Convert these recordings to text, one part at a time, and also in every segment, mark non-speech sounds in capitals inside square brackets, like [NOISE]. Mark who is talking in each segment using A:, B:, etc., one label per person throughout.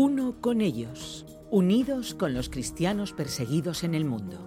A: Uno con ellos, unidos con los cristianos perseguidos en el mundo.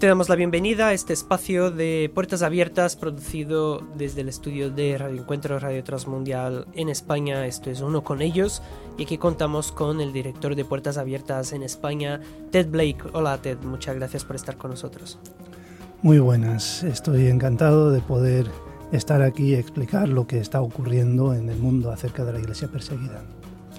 B: Te damos la bienvenida a este espacio de Puertas Abiertas producido desde el estudio de Radio Encuentro Radio Transmundial en España. Esto es Uno con ellos y aquí contamos con el director de Puertas Abiertas en España, Ted Blake. Hola Ted, muchas gracias por estar con nosotros.
C: Muy buenas, estoy encantado de poder estar aquí y explicar lo que está ocurriendo en el mundo acerca de la iglesia perseguida.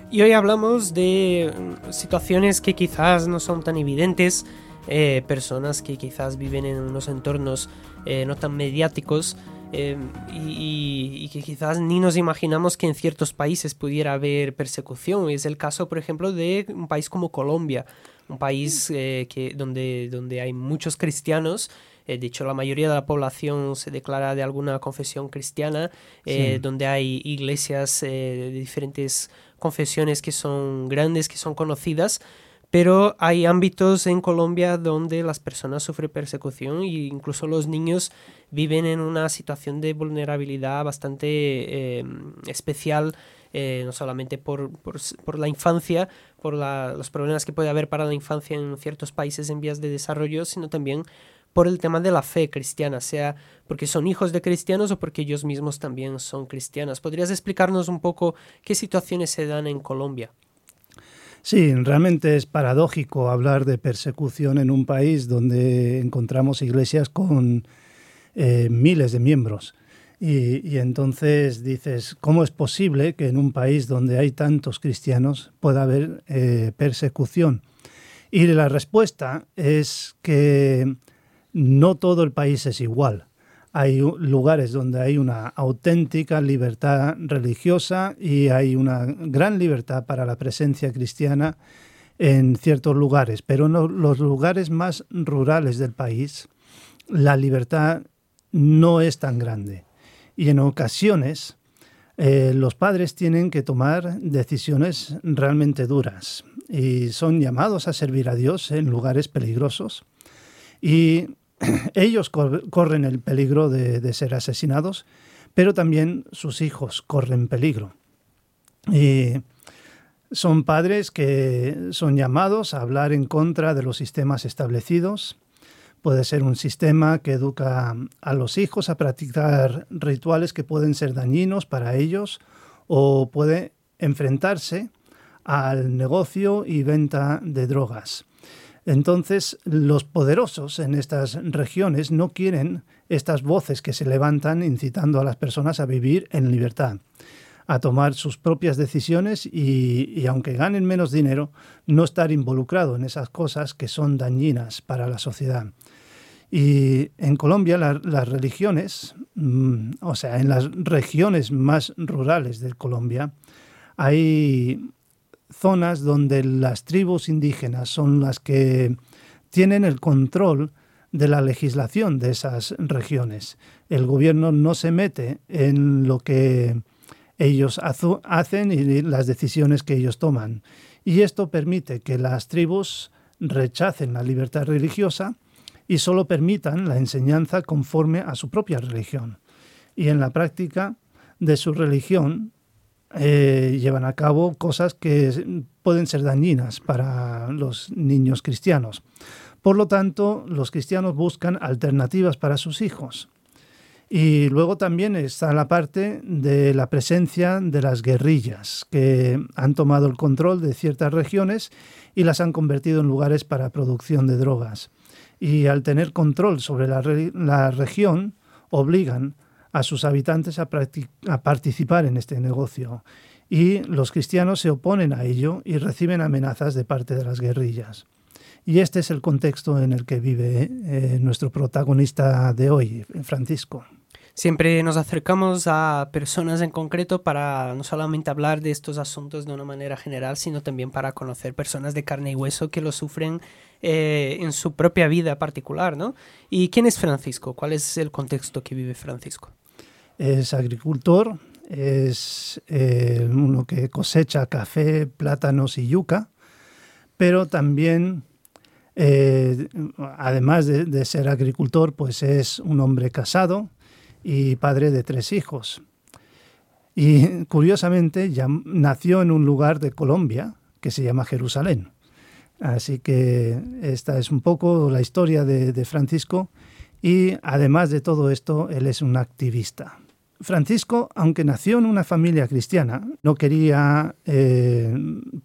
B: Y hoy hablamos de situaciones que quizás no son tan evidentes, eh, personas que quizás viven en unos entornos eh, no tan mediáticos eh, y, y, que quizás ni nos imaginamos que en ciertos países pudiera haber persecución. Es el caso, por ejemplo, de un país como Colombia, un país que, donde, donde hay muchos cristianos. Eh, de hecho, la mayoría de la población se declara de alguna confesión cristiana, eh, donde hay iglesias eh, de diferentes confesiones que son grandes, que son conocidas, pero hay ámbitos en Colombia donde las personas sufren persecución e incluso los niños viven en una situación de vulnerabilidad bastante especial, no solamente por, por, la infancia, por los problemas que puede haber para la infancia en ciertos países en vías de desarrollo, sino también por el tema de la fe cristiana, sea porque son hijos de cristianos o porque ellos mismos también son cristianos. ¿Podrías explicarnos un poco qué situaciones se dan en Colombia?
C: Sí, realmente es paradójico hablar de persecución en un país donde encontramos iglesias con eh, miles de miembros. Y, entonces dices, ¿cómo es posible que en un país donde hay tantos cristianos pueda haber eh, persecución? Y la respuesta es que no todo el país es igual. Hay lugares donde hay una auténtica libertad religiosa y hay una gran libertad para la presencia cristiana en ciertos lugares, pero en los lugares más rurales del país la libertad no es tan grande. Y en ocasiones eh, los padres tienen que tomar decisiones realmente duras y son llamados a servir a Dios en lugares peligrosos. Y [CLEARS THROAT] ellos corren el peligro de, ser asesinados, pero también sus hijos corren peligro. Y son padres que son llamados a hablar en contra de los sistemas establecidos. Puede ser un sistema que educa a los hijos a practicar rituales que pueden ser dañinos para ellos o puede enfrentarse al negocio y venta de drogas. Entonces, los poderosos en estas regiones no quieren estas voces que se levantan incitando a las personas a vivir en libertad, a tomar sus propias decisiones y, aunque ganen menos dinero, no estar involucrado en esas cosas que son dañinas para la sociedad. Y en Colombia las religiones, mm, o sea, en las regiones más rurales de Colombia, hay zonas donde las tribus indígenas son las que tienen el control de la legislación de esas regiones. El gobierno no se mete en lo que ellos hacen y las decisiones que ellos toman. Y esto permite que las tribus rechacen la libertad religiosa y solo permitan la enseñanza conforme a su propia religión. Y en la práctica de su religión eh, llevan a cabo cosas que pueden ser dañinas para los niños cristianos. Por lo tanto, los cristianos buscan alternativas para sus hijos. Y luego también está la parte de la presencia de las guerrillas, que han tomado el control de ciertas regiones y las han convertido en lugares para producción de drogas. Y al tener control sobre la, región, obligan a sus habitantes a, a participar en este negocio y los cristianos se oponen a ello y reciben amenazas de parte de las guerrillas. Y este es el contexto en el que vive eh, nuestro protagonista de hoy, Francisco.
B: Siempre nos acercamos a personas en concreto para no solamente hablar de estos asuntos de una manera general, sino también para conocer personas de carne y hueso que lo sufren eh, en su propia vida particular, ¿no? ¿Y quién es Francisco? ¿Cuál es el contexto que vive Francisco?
C: es agricultor, es eh, uno que cosecha café, plátanos y yuca, pero también, eh, además de, ser agricultor, pues es un hombre casado y padre de tres hijos. Y curiosamente ya nació en un lugar de Colombia que se llama Jerusalén. Así que esta es un poco la historia de, Francisco y además de todo esto, él es un activista. Francisco, aunque nació en una familia cristiana, no quería eh,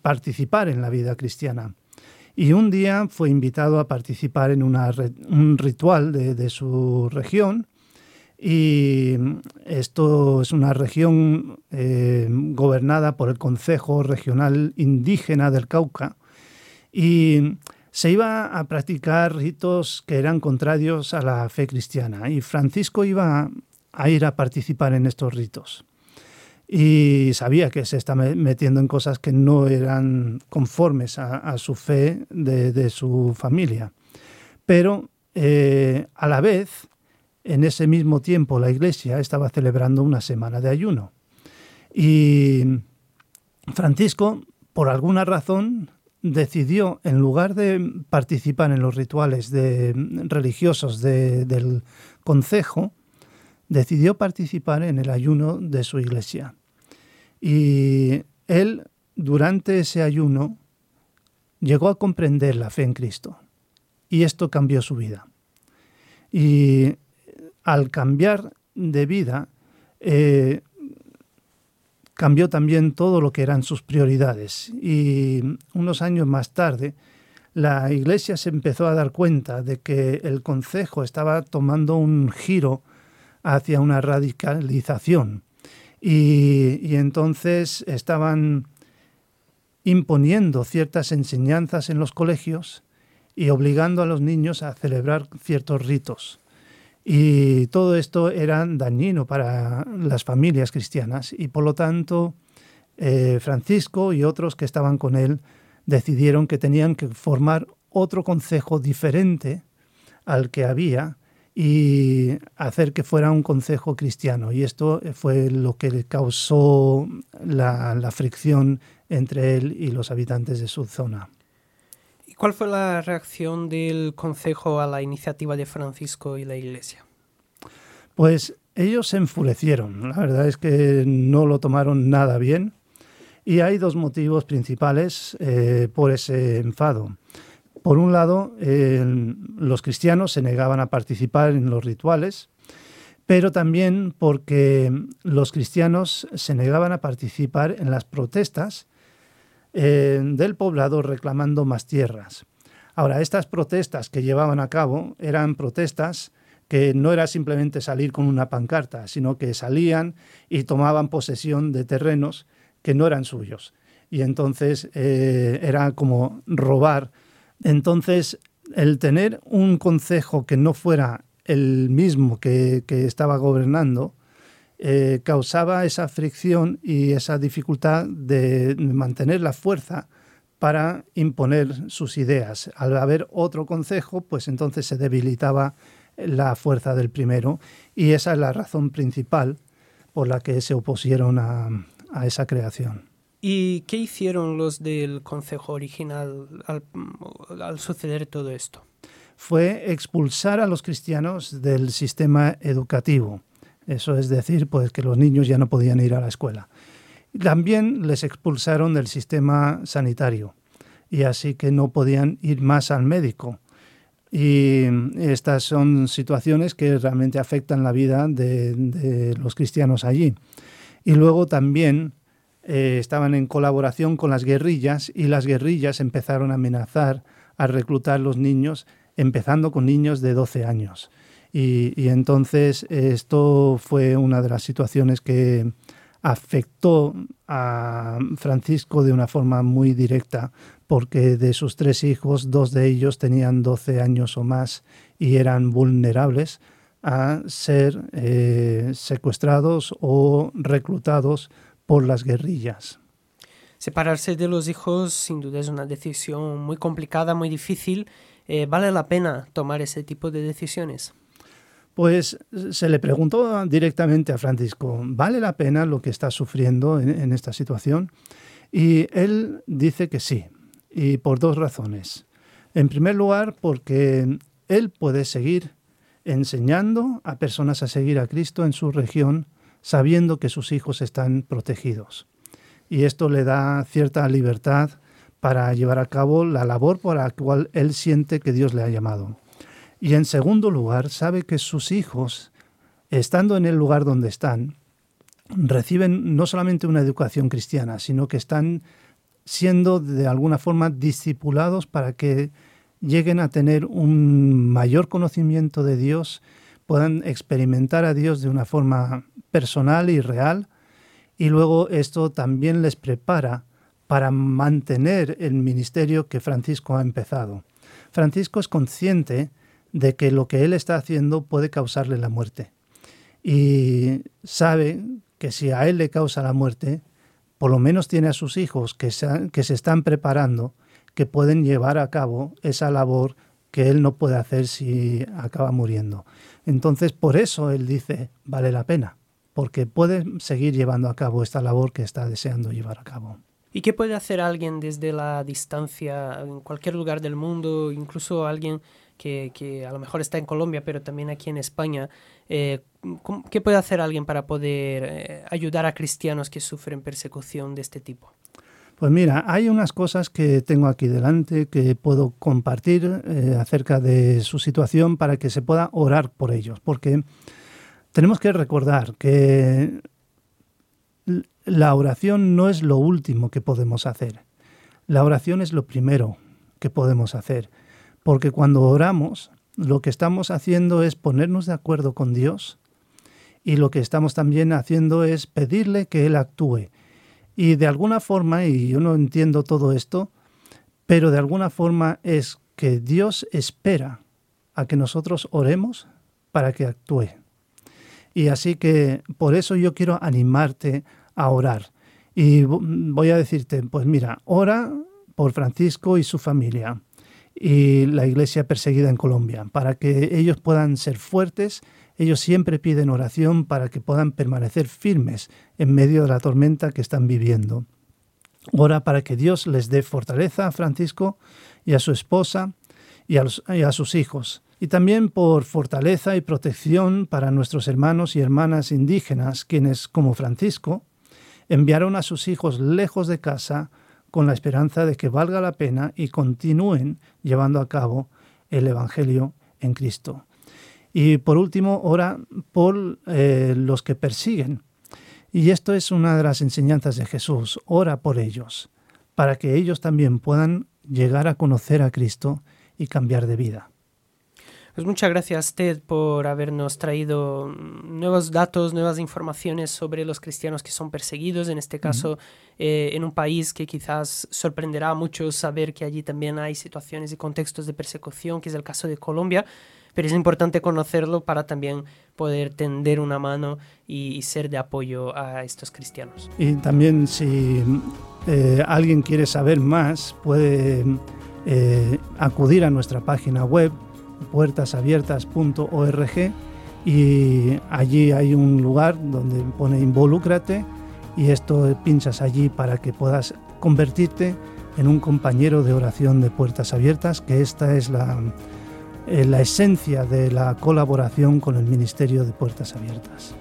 C: participar en la vida cristiana. Y un día fue invitado a participar en un ritual de, su región. Y esto es una región eh, gobernada por el Consejo Regional Indígena del Cauca. Y se iba a practicar ritos que eran contrarios a la fe cristiana. Y Francisco iba a ir a participar en estos ritos y sabía que se está metiendo en cosas que no eran conformes a, su fe de, su familia. Pero eh, a la vez, en ese mismo tiempo, la iglesia estaba celebrando una semana de ayuno. Y Francisco, por alguna razón, decidió, en lugar de participar en los rituales religiosos del concejo, decidió participar en el ayuno de su iglesia. Y él, durante ese ayuno, llegó a comprender la fe en Cristo. Y esto cambió su vida. Y al cambiar de vida, eh, cambió también todo lo que eran sus prioridades. Y unos años más tarde, la iglesia se empezó a dar cuenta de que el concejo estaba tomando un giro hacia una radicalización y, entonces estaban imponiendo ciertas enseñanzas en los colegios y obligando a los niños a celebrar ciertos ritos. Y todo esto era dañino para las familias cristianas y por lo tanto eh, Francisco y otros que estaban con él decidieron que tenían que formar otro consejo diferente al que había y hacer que fuera un concejo cristiano. Y esto fue lo que causó la, la, fricción entre él y los habitantes de su zona.
B: ¿Y cuál fue la reacción del concejo a la iniciativa de Francisco y la iglesia?
C: Pues ellos se enfurecieron. La verdad es que no lo tomaron nada bien. Y hay dos motivos principales eh, por ese enfado. Por un lado, los cristianos se negaban a participar en los rituales, pero también porque los cristianos se negaban a participar en las protestas del poblado reclamando más tierras. Ahora, estas protestas que llevaban a cabo eran protestas que no era simplemente salir con una pancarta, sino que salían y tomaban posesión de terrenos que no eran suyos. Y entonces eh, era como robar entonces, el tener un concejo que no fuera el mismo que, estaba gobernando, eh, causaba esa fricción y esa dificultad de mantener la fuerza para imponer sus ideas. Al haber otro concejo, pues entonces se debilitaba la fuerza del primero y esa es la razón principal por la que se opusieron a esa creación.
B: ¿Y qué hicieron los del Consejo original al, suceder todo esto?
C: Fue expulsar a los cristianos del sistema educativo. Eso es decir, pues que los niños ya no podían ir a la escuela. También les expulsaron del sistema sanitario y así que no podían ir más al médico. Y estas son situaciones que realmente afectan la vida de, los cristianos allí. Y luego también eh, estaban en colaboración con las guerrillas y las guerrillas empezaron a amenazar a reclutar los niños, empezando con niños de 12 años. Y, entonces esto fue una de las situaciones que afectó a Francisco de una forma muy directa, porque de sus tres hijos, dos de ellos tenían 12 años o más y eran vulnerables a ser eh, secuestrados o reclutados por las guerrillas.
B: Separarse de los hijos sin duda es una decisión muy complicada, muy difícil. Eh, ¿Vale la pena tomar ese tipo de decisiones?
C: Pues se le preguntó directamente a Francisco, ¿vale la pena lo que está sufriendo en, esta situación? Y él dice que sí, y por dos razones. En primer lugar, porque él puede seguir enseñando a personas a seguir a Cristo en su región sabiendo que sus hijos están protegidos. Y esto le da cierta libertad para llevar a cabo la labor por la cual él siente que Dios le ha llamado. Y en segundo lugar, sabe que sus hijos, estando en el lugar donde están, reciben no solamente una educación cristiana, sino que están siendo de alguna forma discipulados para que lleguen a tener un mayor conocimiento de Dios, puedan experimentar a Dios de una forma personal y real, y luego esto también les prepara para mantener el ministerio que Francisco ha empezado. Francisco es consciente de que lo que él está haciendo puede causarle la muerte y sabe que si a él le causa la muerte, por lo menos tiene a sus hijos que se, que se están preparando, que pueden llevar a cabo esa labor que él no puede hacer si acaba muriendo. Entonces, por eso él dice, vale la pena, porque puede seguir llevando a cabo esta labor que está deseando llevar a cabo.
B: ¿Y qué puede hacer alguien desde la distancia, en cualquier lugar del mundo, incluso alguien que, a lo mejor está en Colombia, pero también aquí en España. Eh, ¿Qué puede hacer alguien para poder eh, ayudar a cristianos que sufren persecución de este tipo?
C: Pues mira, hay unas cosas que tengo aquí delante que puedo compartir eh, acerca de su situación para que se pueda orar por ellos, porque tenemos que recordar que la oración no es lo último que podemos hacer. La oración es lo primero que podemos hacer. Porque cuando oramos, lo que estamos haciendo es ponernos de acuerdo con Dios y lo que estamos también haciendo es pedirle que Él actúe. Y de alguna forma, y yo no entiendo todo esto, pero de alguna forma es que Dios espera a que nosotros oremos para que actúe. Y así que por eso yo quiero animarte a orar. Y voy a decirte, pues mira, ora por Francisco y su familia y la iglesia perseguida en Colombia, para que ellos puedan ser fuertes. Ellos siempre piden oración para que puedan permanecer firmes en medio de la tormenta que están viviendo. Ora para que Dios les dé fortaleza a Francisco y a su esposa y a, y a sus hijos. Y también por fortaleza y protección para nuestros hermanos y hermanas indígenas, quienes, como Francisco, enviaron a sus hijos lejos de casa con la esperanza de que valga la pena y continúen llevando a cabo el Evangelio en Cristo. Y por último, ora por eh, los que persiguen. Y esto es una de las enseñanzas de Jesús. Ora por ellos, para que ellos también puedan llegar a conocer a Cristo y cambiar de vida.
B: Pues muchas gracias, Ted, por habernos traído nuevos datos, nuevas informaciones sobre los cristianos que son perseguidos, en este caso eh, en un país que quizás sorprenderá a muchos saber que allí también hay situaciones y contextos de persecución, que es el caso de Colombia, pero es importante conocerlo para también poder tender una mano y, ser de apoyo a estos cristianos.
C: Y también si eh, alguien quiere saber más, puede eh, acudir a nuestra página web puertasabiertas.org y allí hay un lugar donde pone involúcrate y esto pinchas allí para que puedas convertirte en un compañero de oración de puertas abiertas, que esta es la, eh, la esencia de la colaboración con el Ministerio de Puertas Abiertas.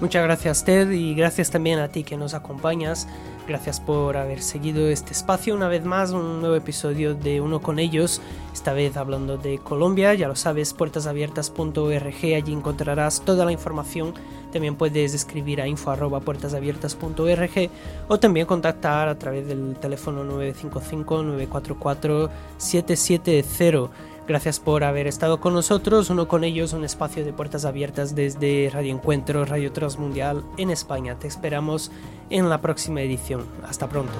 B: Muchas gracias Ted y gracias también a ti que nos acompañas. Gracias por haber seguido este espacio. Una vez más, un nuevo episodio de Uno con ellos, esta vez hablando de Colombia, ya lo sabes, puertasabiertas.org, allí encontrarás toda la información, también puedes escribir a info.puertasabiertas.org o también contactar a través del teléfono 955-944-770. Gracias por haber estado con nosotros, uno con ellos, un espacio de puertas abiertas desde Radio Encuentro, Radio Transmundial en España. Te esperamos en la próxima edición. Hasta pronto.